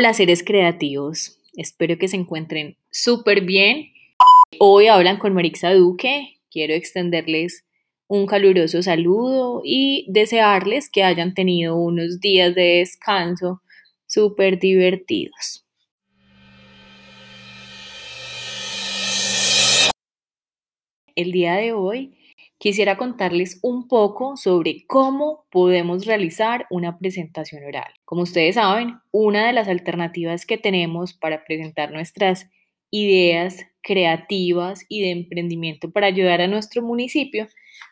Hola seres creativos, espero que se encuentren súper bien. Hoy hablan con Marixa Duque, quiero extenderles un caluroso saludo y desearles que hayan tenido unos días de descanso súper divertidos. El día de hoy quisiera contarles un poco sobre cómo podemos realizar una presentación oral. Como ustedes saben, una de las alternativas que tenemos para presentar nuestras ideas creativas y de emprendimiento para ayudar a nuestro municipio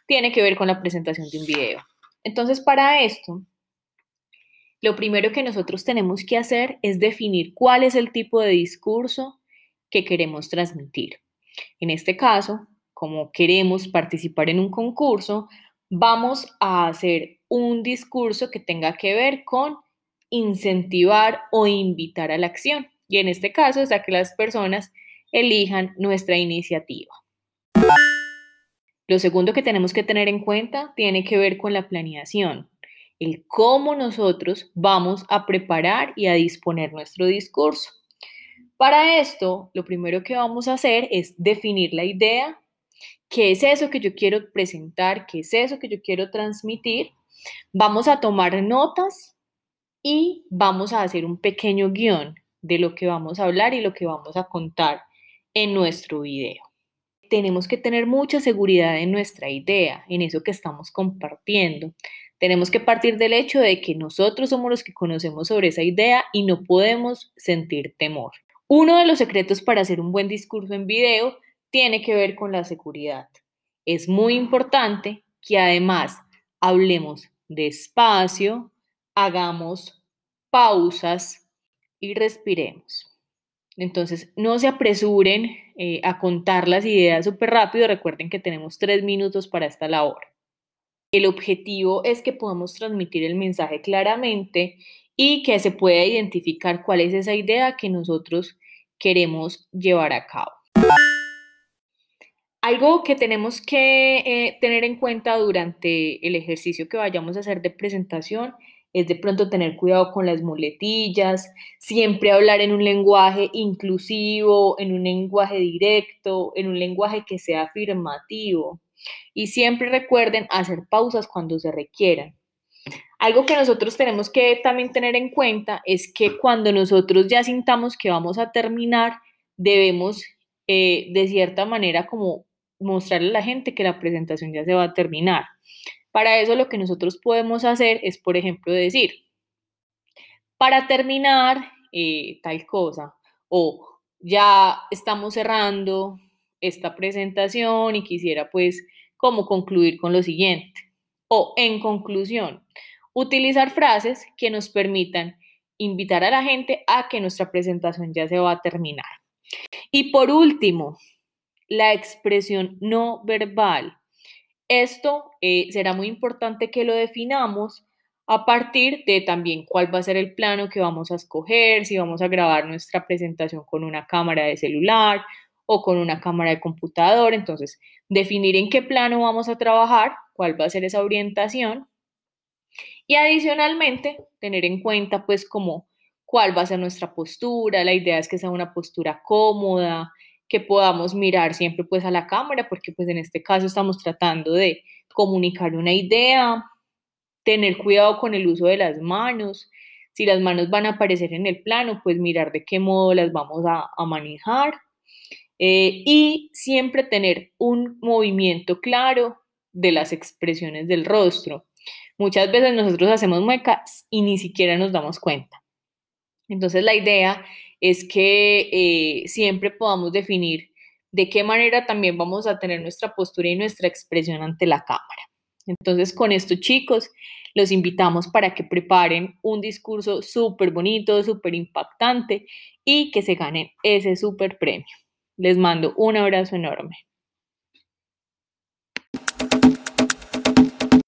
tiene que ver con la presentación de un video. Entonces, para esto, lo primero que nosotros tenemos que hacer es definir cuál es el tipo de discurso que queremos transmitir. En este caso, como queremos participar en un concurso, vamos a hacer un discurso que tenga que ver con incentivar o invitar a la acción. Y en este caso es a que las personas elijan nuestra iniciativa. Lo segundo que tenemos que tener en cuenta tiene que ver con la planeación, el cómo nosotros vamos a preparar y a disponer nuestro discurso. Para esto, lo primero que vamos a hacer es definir la idea, qué es eso que yo quiero presentar, qué es eso que yo quiero transmitir. Vamos a tomar notas y vamos a hacer un pequeño guion de lo que vamos a hablar y lo que vamos a contar en nuestro video. Tenemos que tener mucha seguridad en nuestra idea, en eso que estamos compartiendo. Tenemos que partir del hecho de que nosotros somos los que conocemos sobre esa idea y no podemos sentir temor. Uno de los secretos para hacer un buen discurso en video tiene que ver con la seguridad. Es muy importante que además hablemos despacio, hagamos pausas y respiremos. Entonces, no se apresuren eh, a contar las ideas súper rápido. Recuerden que tenemos tres minutos para esta labor. El objetivo es que podamos transmitir el mensaje claramente y que se pueda identificar cuál es esa idea que nosotros queremos llevar a cabo. Algo que tenemos que eh, tener en cuenta durante el ejercicio que vayamos a hacer de presentación es de pronto tener cuidado con las muletillas, siempre hablar en un lenguaje inclusivo, en un lenguaje directo, en un lenguaje que sea afirmativo. Y siempre recuerden hacer pausas cuando se requieran. Algo que nosotros tenemos que también tener en cuenta es que cuando nosotros ya sintamos que vamos a terminar, debemos eh, de cierta manera como mostrarle a la gente que la presentación ya se va a terminar. Para eso lo que nosotros podemos hacer es, por ejemplo, decir, para terminar eh, tal cosa, o ya estamos cerrando esta presentación y quisiera pues como concluir con lo siguiente. O en conclusión, utilizar frases que nos permitan invitar a la gente a que nuestra presentación ya se va a terminar. Y por último, la expresión no verbal. Esto eh, será muy importante que lo definamos a partir de también cuál va a ser el plano que vamos a escoger, si vamos a grabar nuestra presentación con una cámara de celular o con una cámara de computador. Entonces, definir en qué plano vamos a trabajar, cuál va a ser esa orientación. Y adicionalmente, tener en cuenta pues como cuál va a ser nuestra postura. La idea es que sea una postura cómoda, que podamos mirar siempre pues a la cámara, porque pues en este caso estamos tratando de comunicar una idea, tener cuidado con el uso de las manos, si las manos van a aparecer en el plano, pues mirar de qué modo las vamos a, manejar eh, y siempre tener un movimiento claro de las expresiones del rostro. Muchas veces nosotros hacemos muecas y ni siquiera nos damos cuenta. Entonces la idea es que eh, siempre podamos definir de qué manera también vamos a tener nuestra postura y nuestra expresión ante la cámara. Entonces, con esto, chicos, los invitamos para que preparen un discurso súper bonito, súper impactante y que se ganen ese súper premio. Les mando un abrazo enorme.